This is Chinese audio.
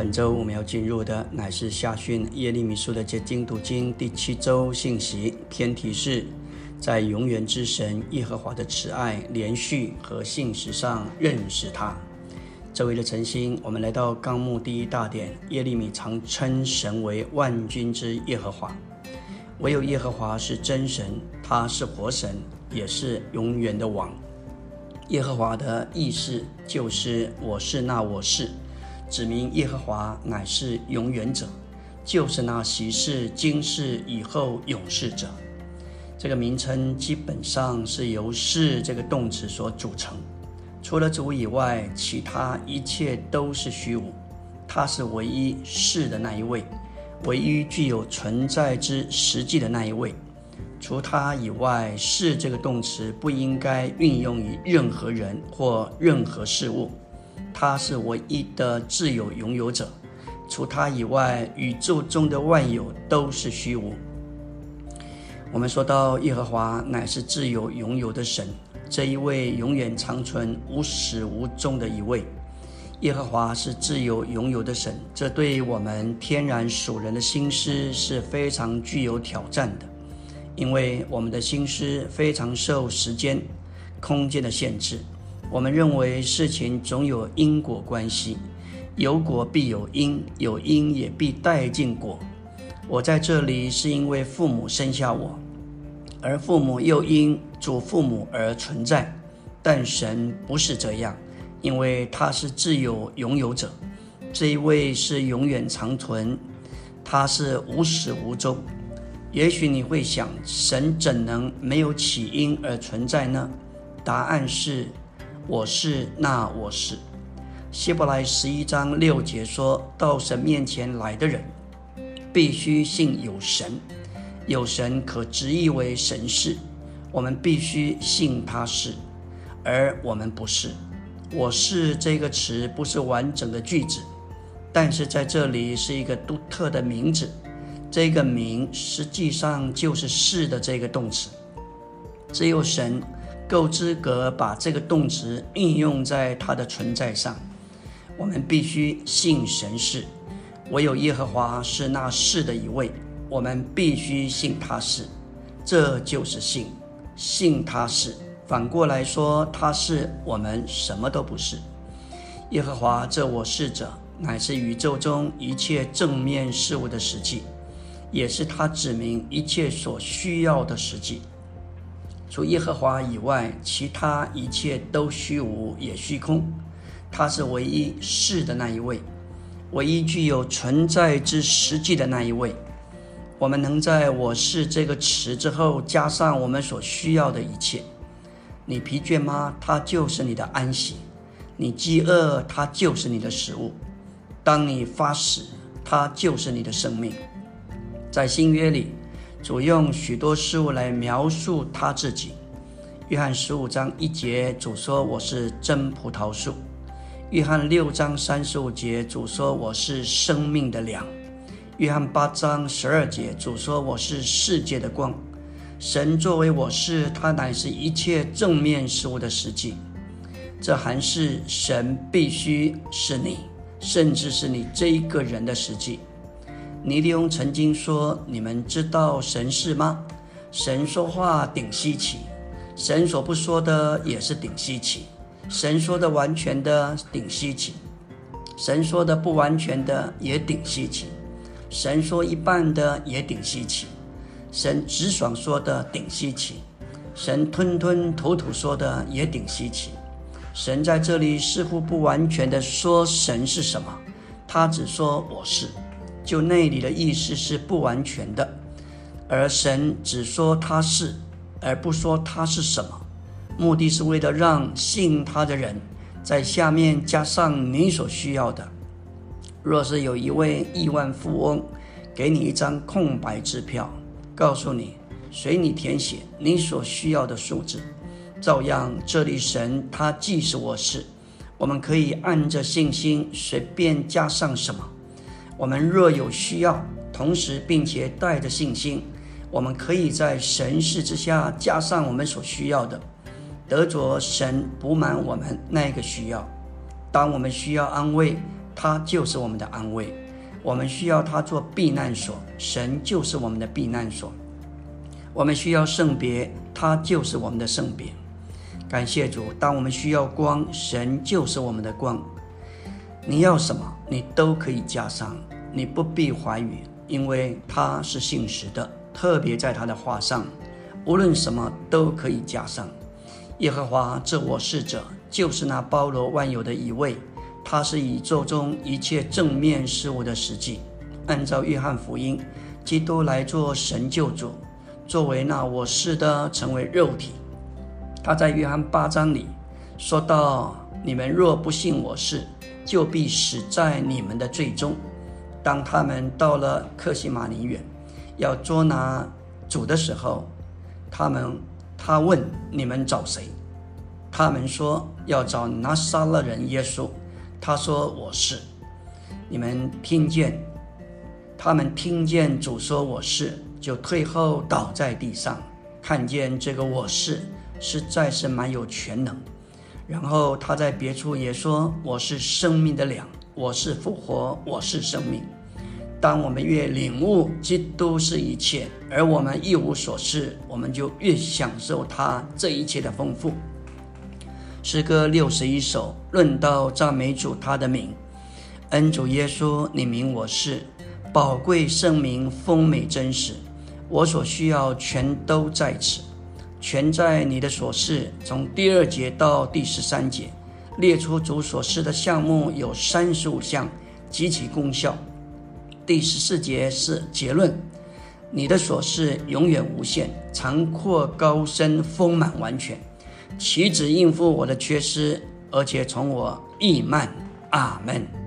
本周我们要进入的乃是下训耶利米书的结晶读经第七周信息，偏题是在永远之神耶和华的慈爱、连续和信实上认识他。这位的诚心，我们来到纲目第一大点，耶利米常称神为万军之耶和华，唯有耶和华是真神，他是活神，也是永远的王。耶和华的意思就是我是那我是。指明耶和华乃是永远者，就是那昔世、今世、以后永世者。这个名称基本上是由“是”这个动词所组成。除了主以外，其他一切都是虚无。他是唯一是的那一位，唯一具有存在之实际的那一位。除他以外，“是”这个动词不应该运用于任何人或任何事物。他是唯一的自由拥有者，除他以外，宇宙中的万有都是虚无。我们说到耶和华乃是自由拥有的神，这一位永远长存、无始无终的一位。耶和华是自由拥有的神，这对我们天然属人的心思是非常具有挑战的，因为我们的心思非常受时间、空间的限制。我们认为事情总有因果关系，有果必有因，有因也必带进果。我在这里是因为父母生下我，而父母又因祖父母而存在。但神不是这样，因为他是自有拥有者，这一位是永远长存，他是无始无终。也许你会想，神怎能没有起因而存在呢？答案是。我是那我是，希伯来十一章六节说到神面前来的人，必须信有神，有神可直译为神是，我们必须信他是，而我们不是。我是这个词不是完整的句子，但是在这里是一个独特的名字，这个名实际上就是是的这个动词，只有神。够资格把这个动词应用在它的存在上。我们必须信神是，唯有耶和华是那是的一位。我们必须信他是，这就是信，信他是。反过来说，他是我们什么都不是。耶和华这我是者，乃是宇宙中一切正面事物的实际，也是他指明一切所需要的实际。除耶和华以外，其他一切都虚无也虚空。他是唯一是的那一位，唯一具有存在之实际的那一位。我们能在我是这个词之后加上我们所需要的一切。你疲倦吗？它就是你的安息；你饥饿，它就是你的食物；当你发死，它就是你的生命。在新约里。主用许多事物来描述他自己。约翰十五章一节，主说：“我是真葡萄树。”约翰六章三十五节，主说：“我是生命的粮。”约翰八章十二节，主说：“我是世界的光。”神作为我是，他乃是一切正面事物的实际。这还是神必须是你，甚至是你这一个人的实际。尼利翁曾经说：“你们知道神是吗？神说话顶稀奇，神所不说的也是顶稀奇，神说的完全的顶稀奇，神说的不完全的也顶稀奇，神说一半的也顶稀奇，神直爽说的顶稀奇，神吞吞吐吐说的也顶稀奇。神在这里似乎不完全的说神是什么，他只说我是。”就那里的意思是不完全的，而神只说他是，而不说他是什么，目的是为了让信他的人在下面加上你所需要的。若是有一位亿万富翁给你一张空白支票，告诉你随你填写你所需要的数字，照样这里神他既是我是，我们可以按着信心随便加上什么。我们若有需要，同时并且带着信心，我们可以在神事之下加上我们所需要的，得着神补满我们那个需要。当我们需要安慰，他就是我们的安慰；我们需要他做避难所，神就是我们的避难所；我们需要圣别，他就是我们的圣别。感谢主，当我们需要光，神就是我们的光。你要什么，你都可以加上，你不必怀疑，因为他是信实的。特别在他的话上，无论什么都可以加上。耶和华这我是者，就是那包罗万有的一位，他是宇宙中一切正面事物的实际。按照约翰福音，基督来做神救主，作为那我是的，成为肉体。他在约翰八章里说到：“你们若不信我是。”就必死在你们的罪中。当他们到了克西马尼园，要捉拿主的时候，他们他问你们找谁？他们说要找拿撒勒人耶稣。他说我是。你们听见？他们听见主说我是，就退后倒在地上，看见这个我是实在是蛮有全能。然后他在别处也说：“我是生命的粮，我是复活，我是生命。”当我们越领悟基督是一切，而我们一无所事，我们就越享受他这一切的丰富。诗歌六十一首，论到赞美主他的名，恩主耶稣，你名我是宝贵圣名，丰美真实，我所需要全都在此。全在你的所示，从第二节到第十三节，列出主所示的项目有三十五项，及其功效。第十四节是结论：你的所示永远无限，长阔高深，丰满完全，岂止应付我的缺失，而且从我溢满。阿门。